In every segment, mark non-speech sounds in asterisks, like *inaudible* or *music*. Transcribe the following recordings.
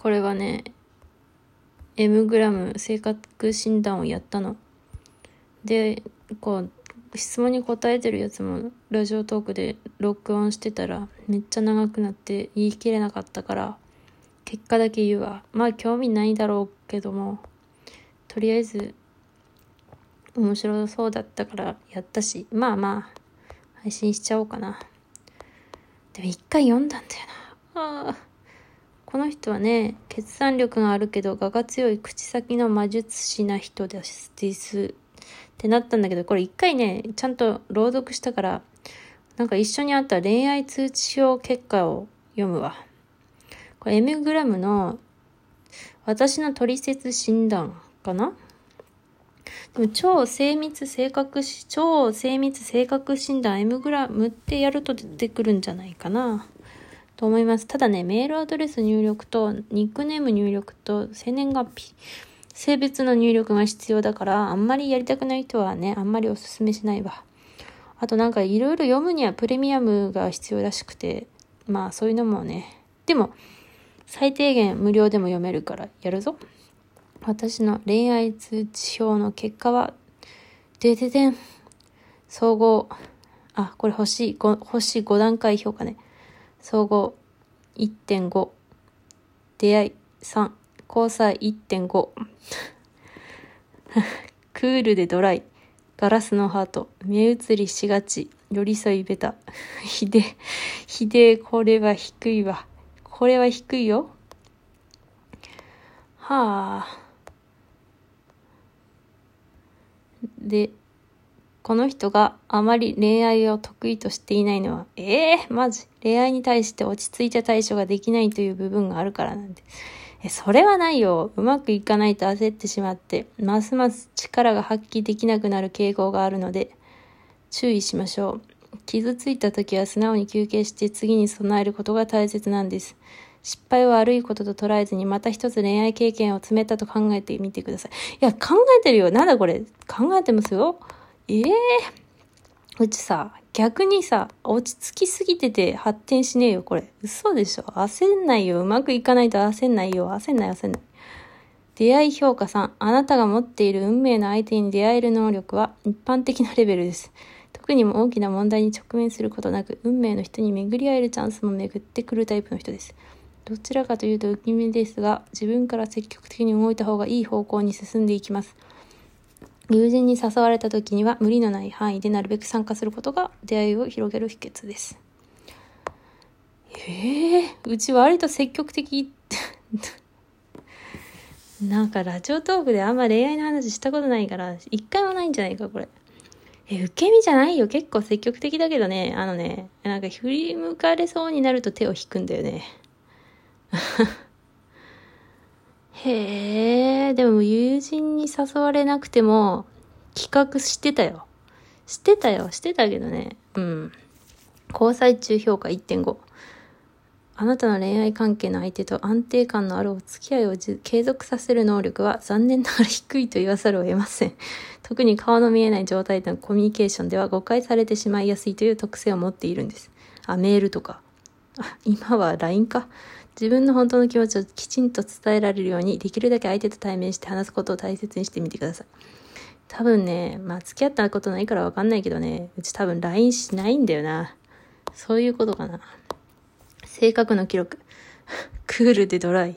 これはね M グラム性格診断をやったの。でこう質問に答えてるやつもラジオトークで録音してたらめっちゃ長くなって言い切れなかったから結果だけ言うわ。まあ興味ないだろうけどもとりあえず面白そうだったからやったしまあまあ配信しちゃおうかな。でも一回読んだんだよな。あこの人はね決断力があるけど我が強い口先の魔術師な人です。ってなったんだけど、これ一回ね、ちゃんと朗読したから、なんか一緒にあった恋愛通知表結果を読むわ。これ M グラムの私の取説診断かな？でも超精密性格し、超精密性格診断 M グラムってやると出てくるんじゃないかな。と思います。ただね、メールアドレス入力とニックネーム入力と生年月日。性別の入力が必要だから、あんまりやりたくない人はね、あんまりおすすめしないわ。あとなんかいろいろ読むにはプレミアムが必要らしくて、まあそういうのもね。でも、最低限無料でも読めるからやるぞ。私の恋愛通知表の結果は、でででん。総合、あ、これ星5、星5段階評価ね。総合1.5。出会い。3。交際。1.5 *laughs* クールでドライ。ガラスのハート。目移りしがち。寄り添いベタ。ひでひでこれは低いわ。これは低いよ。はあ。でこの人があまり恋愛を得意としていないのは、ええー、マジ？恋愛に対して落ち着いた対処ができないという部分があるからなんで。え、それはないよ。うまくいかないと焦ってしまって、ますます力が発揮できなくなる傾向があるので、注意しましょう。傷ついた時は素直に休憩して次に備えることが大切なんです。失敗を悪いことと捉えずにまた一つ恋愛経験を積めたと考えてみてください。いや、考えてるよ。なんだこれ？考えてますよ。ええー、うちさ、逆にさ、落ち着きすぎてて発展しねえよ、これ。嘘でしょ焦んないよ。うまくいかないと焦んないよ。焦んない、焦んない。出会い評価3。あなたが持っている運命の相手に出会える能力は一般的なレベルです。特にも大きな問題に直面することなく、運命の人に巡り合えるチャンスも巡ってくるタイプの人です。どちらかというと受け身ですが、自分から積極的に動いた方がいい方向に進んでいきます。友人に誘われた時には無理のない範囲でなるべく参加することが出会いを広げる秘訣です。ええー、うち割と積極的 *laughs* なんかラジオトークであんま恋愛の話したことないから、一回もないんじゃないか、これ。え、受け身じゃないよ。結構積極的だけどね、あのね、なんか振り向かれそうになると手を引くんだよね。へえ、でも友人に誘われなくても企画してたよ。してたよ、してたけどね。うん。交際中評価1.5。あなたの恋愛関係の相手と安定感のあるお付き合いを継続させる能力は残念ながら低いと言わざるを得ません。*laughs* 特に顔の見えない状態でのコミュニケーションでは誤解されてしまいやすいという特性を持っているんです。あ、メールとか。あ、今は LINE か。自分の本当の気持ちをきちんと伝えられるように、できるだけ相手と対面して話すことを大切にしてみてください。多分ね、まあ付き合ったことないからわかんないけどね、うち多分 LINE しないんだよな。そういうことかな。性格の記録。*laughs* クールでドライ。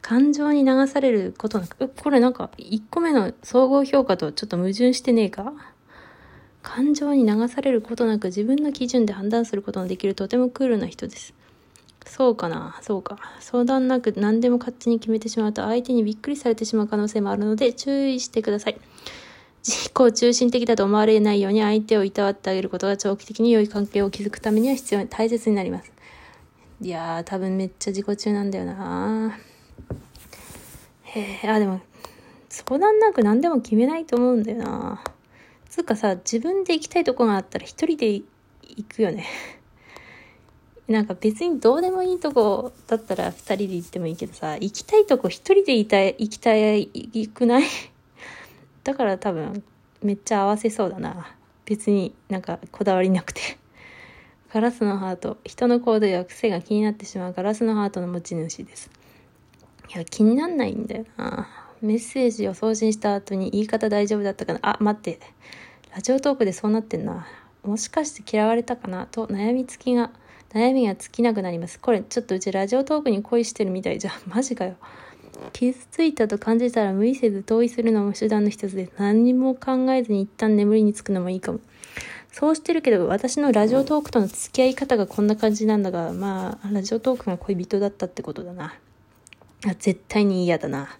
感情に流されることなく、これなんか1個目の総合評価とちょっと矛盾してねえか？感情に流されることなく自分の基準で判断することのできるとてもクールな人です。そうかなそうか。相談なく何でも勝手に決めてしまうと相手にびっくりされてしまう可能性もあるので注意してください。自己中心的だと思われないように相手をいたわってあげることが長期的に良い関係を築くためには必要大切になります。いやー、多分めっちゃ自己中なんだよなへえ、あ、でも、相談なく何でも決めないと思うんだよなつうかさ、自分で行きたいとこがあったら一人で行くよね。なんか別にどうでもいいとこだったら二人で行ってもいいけどさ、行きたいとこ一人でいたい、行きたい、行くない？*laughs* だから多分めっちゃ合わせそうだな。別になんかこだわりなくて。ガラスのハート。人の行動や癖が気になってしまうガラスのハートの持ち主です。いや、気になんないんだよな。メッセージを送信した後に言い方大丈夫だったかな。あ、待って。ラジオトークでそうなってんな。もしかして嫌われたかな？と悩みつきが、悩みが尽きなくなります。これ、ちょっとうちラジオトークに恋してるみたいじゃん。*laughs* マジかよ。傷ついたと感じたら無理せず同意するのも手段の一つで何も考えずに一旦眠りにつくのもいいかも。そうしてるけど、私のラジオトークとの付き合い方がこんな感じなんだが、まあ、ラジオトークが恋人だったってことだな。あ絶対に嫌だな。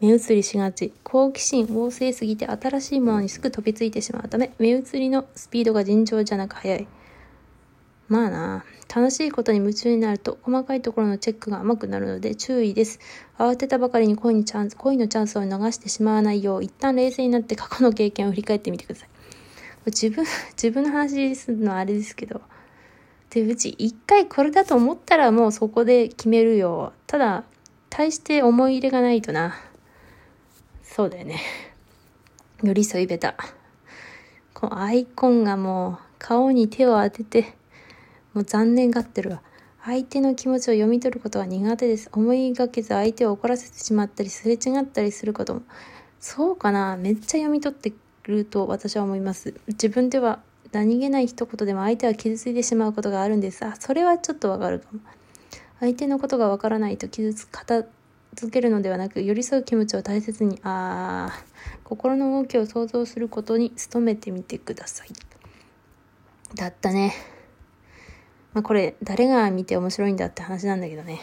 目移りしがち。好奇心旺盛すぎて新しいものにすぐ飛びついてしまうため、目移りのスピードが尋常じゃなく速い。まあな、楽しいことに夢中になると細かいところのチェックが甘くなるので注意です。慌てたばかりに恋にチャンス、恋のチャンスを逃してしまわないよう、一旦冷静になって過去の経験を振り返ってみてください。自分、自分の話するのはあれですけど。で、うち一回これだと思ったらもうそこで決めるよ。ただ、大して思い入れがないとな。そうだよね。寄り添いベタ。このアイコンがもう顔に手を当てて、もう残念がってるわ。相手の気持ちを読み取ることは苦手です。思いがけず相手を怒らせてしまったり、すれ違ったりすることも。そうかなめっちゃ読み取ってると私は思います。自分では何気ない一言でも相手は傷ついてしまうことがあるんです。あ、それはちょっとわかるかも。相手のことがわからないと傷つ片付けるのではなく寄り添う気持ちを大切にあ心の動きを想像することに努めてみてくださいだったねまあこれ誰が見て面白いんだって話なんだけどね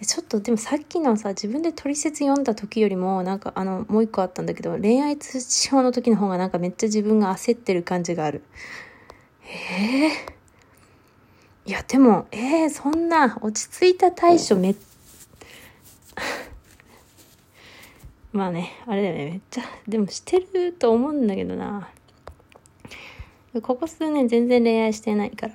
ちょっとでもさっきのさ自分で取説読んだ時よりもなんかあのもう一個あったんだけど恋愛通知表の時の方がなんかめっちゃ自分が焦ってる感じがあるええー？いや、でも、えー、そんな、落ち着いた対処めっ、まあね、あれだよね、めっちゃ、でもしてると思うんだけどな。ここ数年全然恋愛してないから。